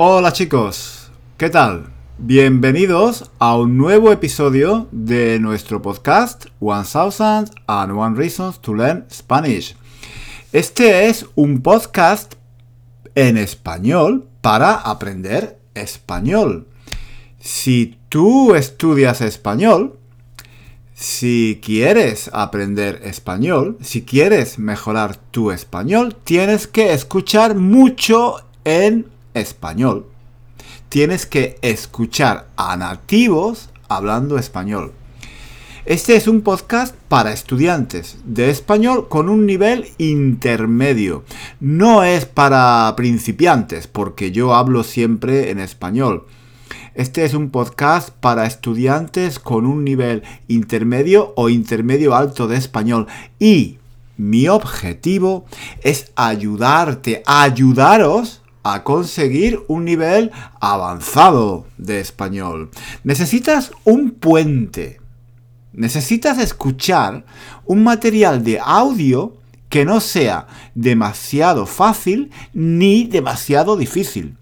Hola chicos, ¿qué tal? Bienvenidos a un nuevo episodio de nuestro podcast 1000 and One Reasons to Learn Spanish. Este es un podcast en español para aprender español. Si tú estudias español, si quieres aprender español, si quieres mejorar tu español, tienes que escuchar mucho en español. Tienes que escuchar a nativos hablando español. Este es un podcast para estudiantes de español con un nivel intermedio. No es para principiantes, porque yo hablo siempre en español. Este es un podcast para estudiantes con un nivel intermedio o intermedio alto de español. Y mi objetivo es ayudarte, ayudaros a conseguir un nivel avanzado de español. Necesitas un puente. Necesitas escuchar un material de audio que no sea demasiado fácil ni demasiado difícil.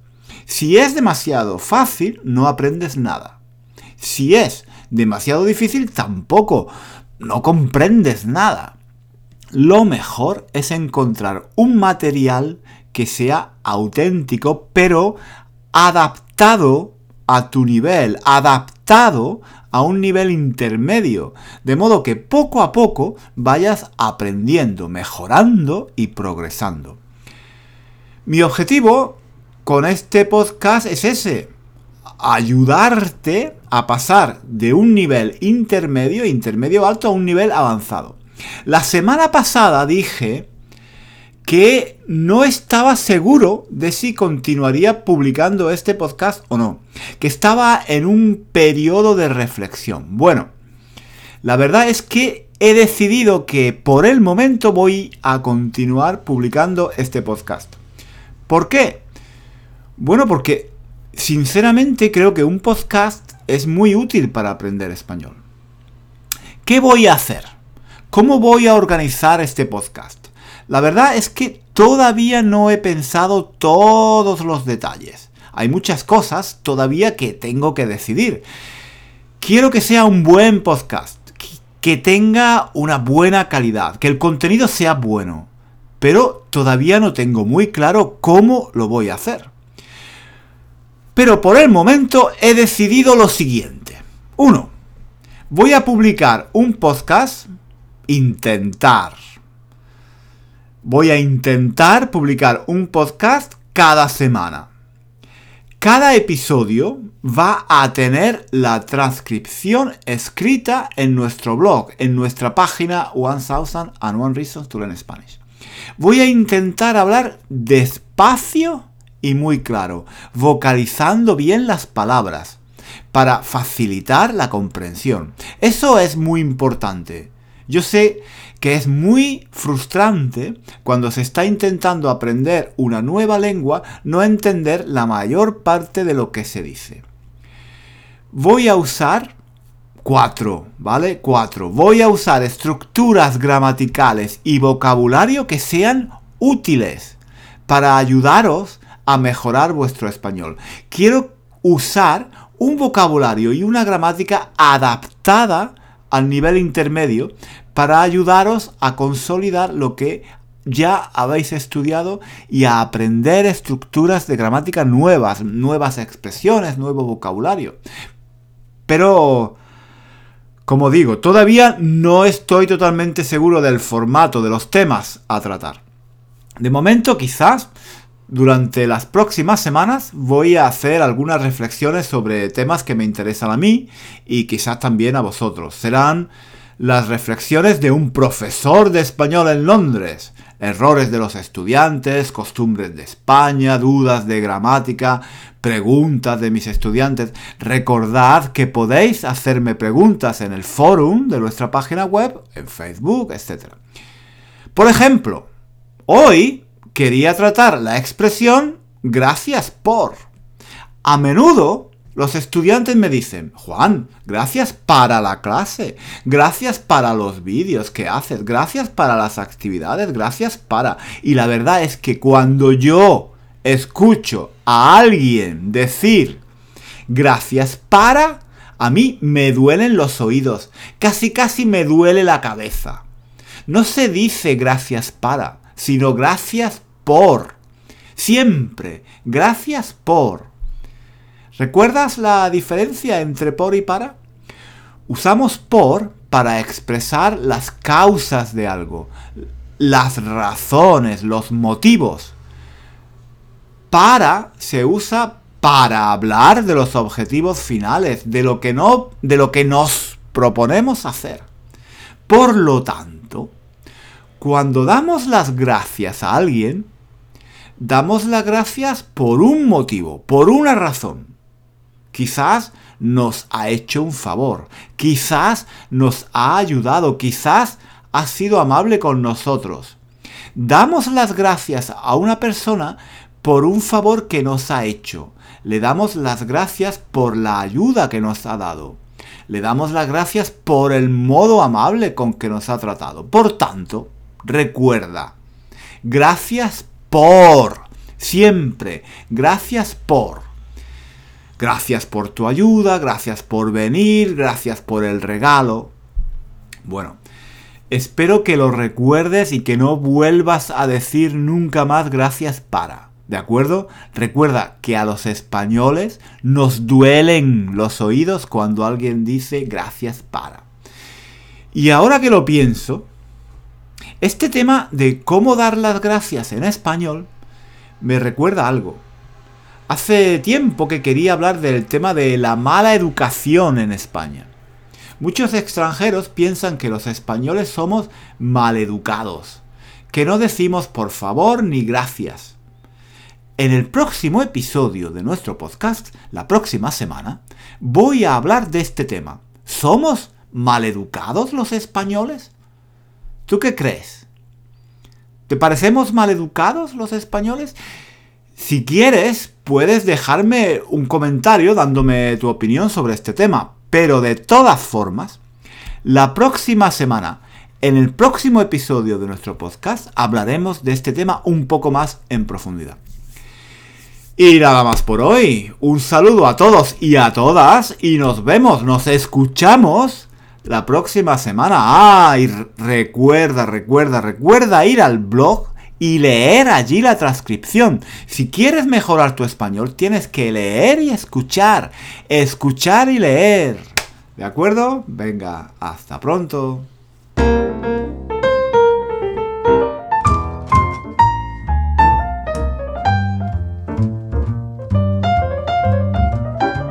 Si es demasiado fácil, no aprendes nada. Si es demasiado difícil, tampoco. No comprendes nada. Lo mejor es encontrar un material que sea auténtico, pero adaptado a tu nivel, adaptado a un nivel intermedio, de modo que poco a poco vayas aprendiendo, mejorando y progresando. Mi objetivo con este podcast es ese, ayudarte a pasar de un nivel intermedio, intermedio alto, a un nivel avanzado. La semana pasada dije que no estaba seguro de si continuaría publicando este podcast o no, que estaba en un periodo de reflexión. Bueno, la verdad es que he decidido que por el momento voy a continuar publicando este podcast. ¿Por qué? Bueno, porque sinceramente creo que un podcast es muy útil para aprender español. ¿Qué voy a hacer? ¿Cómo voy a organizar este podcast? La verdad es que todavía no he pensado todos los detalles. Hay muchas cosas todavía que tengo que decidir. Quiero que sea un buen podcast, que tenga una buena calidad, que el contenido sea bueno, pero todavía no tengo muy claro cómo lo voy a hacer. Pero por el momento he decidido lo siguiente. 1. Voy a publicar un podcast, intentar voy a intentar publicar un podcast cada semana. Cada episodio va a tener la transcripción escrita en nuestro blog, en nuestra página 1000 and One Reasons to Learn Spanish. Voy a intentar hablar despacio y muy claro, vocalizando bien las palabras para facilitar la comprensión. Eso es muy importante. Yo sé que es muy frustrante cuando se está intentando aprender una nueva lengua no entender la mayor parte de lo que se dice. Voy a usar cuatro, ¿vale? Cuatro. Voy a usar estructuras gramaticales y vocabulario que sean útiles para ayudaros a mejorar vuestro español. Quiero usar un vocabulario y una gramática adaptada al nivel intermedio para ayudaros a consolidar lo que ya habéis estudiado y a aprender estructuras de gramática nuevas, nuevas expresiones, nuevo vocabulario. Pero, como digo, todavía no estoy totalmente seguro del formato de los temas a tratar. De momento, quizás durante las próximas semanas voy a hacer algunas reflexiones sobre temas que me interesan a mí y quizás también a vosotros. Serán las reflexiones de un profesor de español en Londres, errores de los estudiantes, costumbres de España, dudas de gramática, preguntas de mis estudiantes. Recordad que podéis hacerme preguntas en el forum de nuestra página web, en Facebook, etc. Por ejemplo, hoy quería tratar la expresión gracias por. A menudo los estudiantes me dicen, Juan, gracias para la clase, gracias para los vídeos que haces, gracias para las actividades, gracias para... Y la verdad es que cuando yo escucho a alguien decir gracias para, a mí me duelen los oídos, casi casi me duele la cabeza. No se dice gracias para, sino gracias por. Siempre, gracias por. ¿Recuerdas la diferencia entre por y para? Usamos por para expresar las causas de algo, las razones, los motivos. Para se usa para hablar de los objetivos finales, de lo que no, de lo que nos proponemos hacer. Por lo tanto, cuando damos las gracias a alguien, damos las gracias por un motivo, por una razón. Quizás nos ha hecho un favor, quizás nos ha ayudado, quizás ha sido amable con nosotros. Damos las gracias a una persona por un favor que nos ha hecho. Le damos las gracias por la ayuda que nos ha dado. Le damos las gracias por el modo amable con que nos ha tratado. Por tanto, recuerda, gracias por, siempre, gracias por. Gracias por tu ayuda, gracias por venir, gracias por el regalo. Bueno, espero que lo recuerdes y que no vuelvas a decir nunca más gracias para. ¿De acuerdo? Recuerda que a los españoles nos duelen los oídos cuando alguien dice gracias para. Y ahora que lo pienso, este tema de cómo dar las gracias en español me recuerda algo. Hace tiempo que quería hablar del tema de la mala educación en España. Muchos extranjeros piensan que los españoles somos maleducados, que no decimos por favor ni gracias. En el próximo episodio de nuestro podcast, la próxima semana, voy a hablar de este tema. ¿Somos maleducados los españoles? ¿Tú qué crees? ¿Te parecemos maleducados los españoles? Si quieres, puedes dejarme un comentario dándome tu opinión sobre este tema. Pero de todas formas, la próxima semana, en el próximo episodio de nuestro podcast, hablaremos de este tema un poco más en profundidad. Y nada más por hoy. Un saludo a todos y a todas. Y nos vemos, nos escuchamos la próxima semana. Ah, y recuerda, recuerda, recuerda ir al blog y leer allí la transcripción. Si quieres mejorar tu español, tienes que leer y escuchar. Escuchar y leer. ¿De acuerdo? Venga, hasta pronto.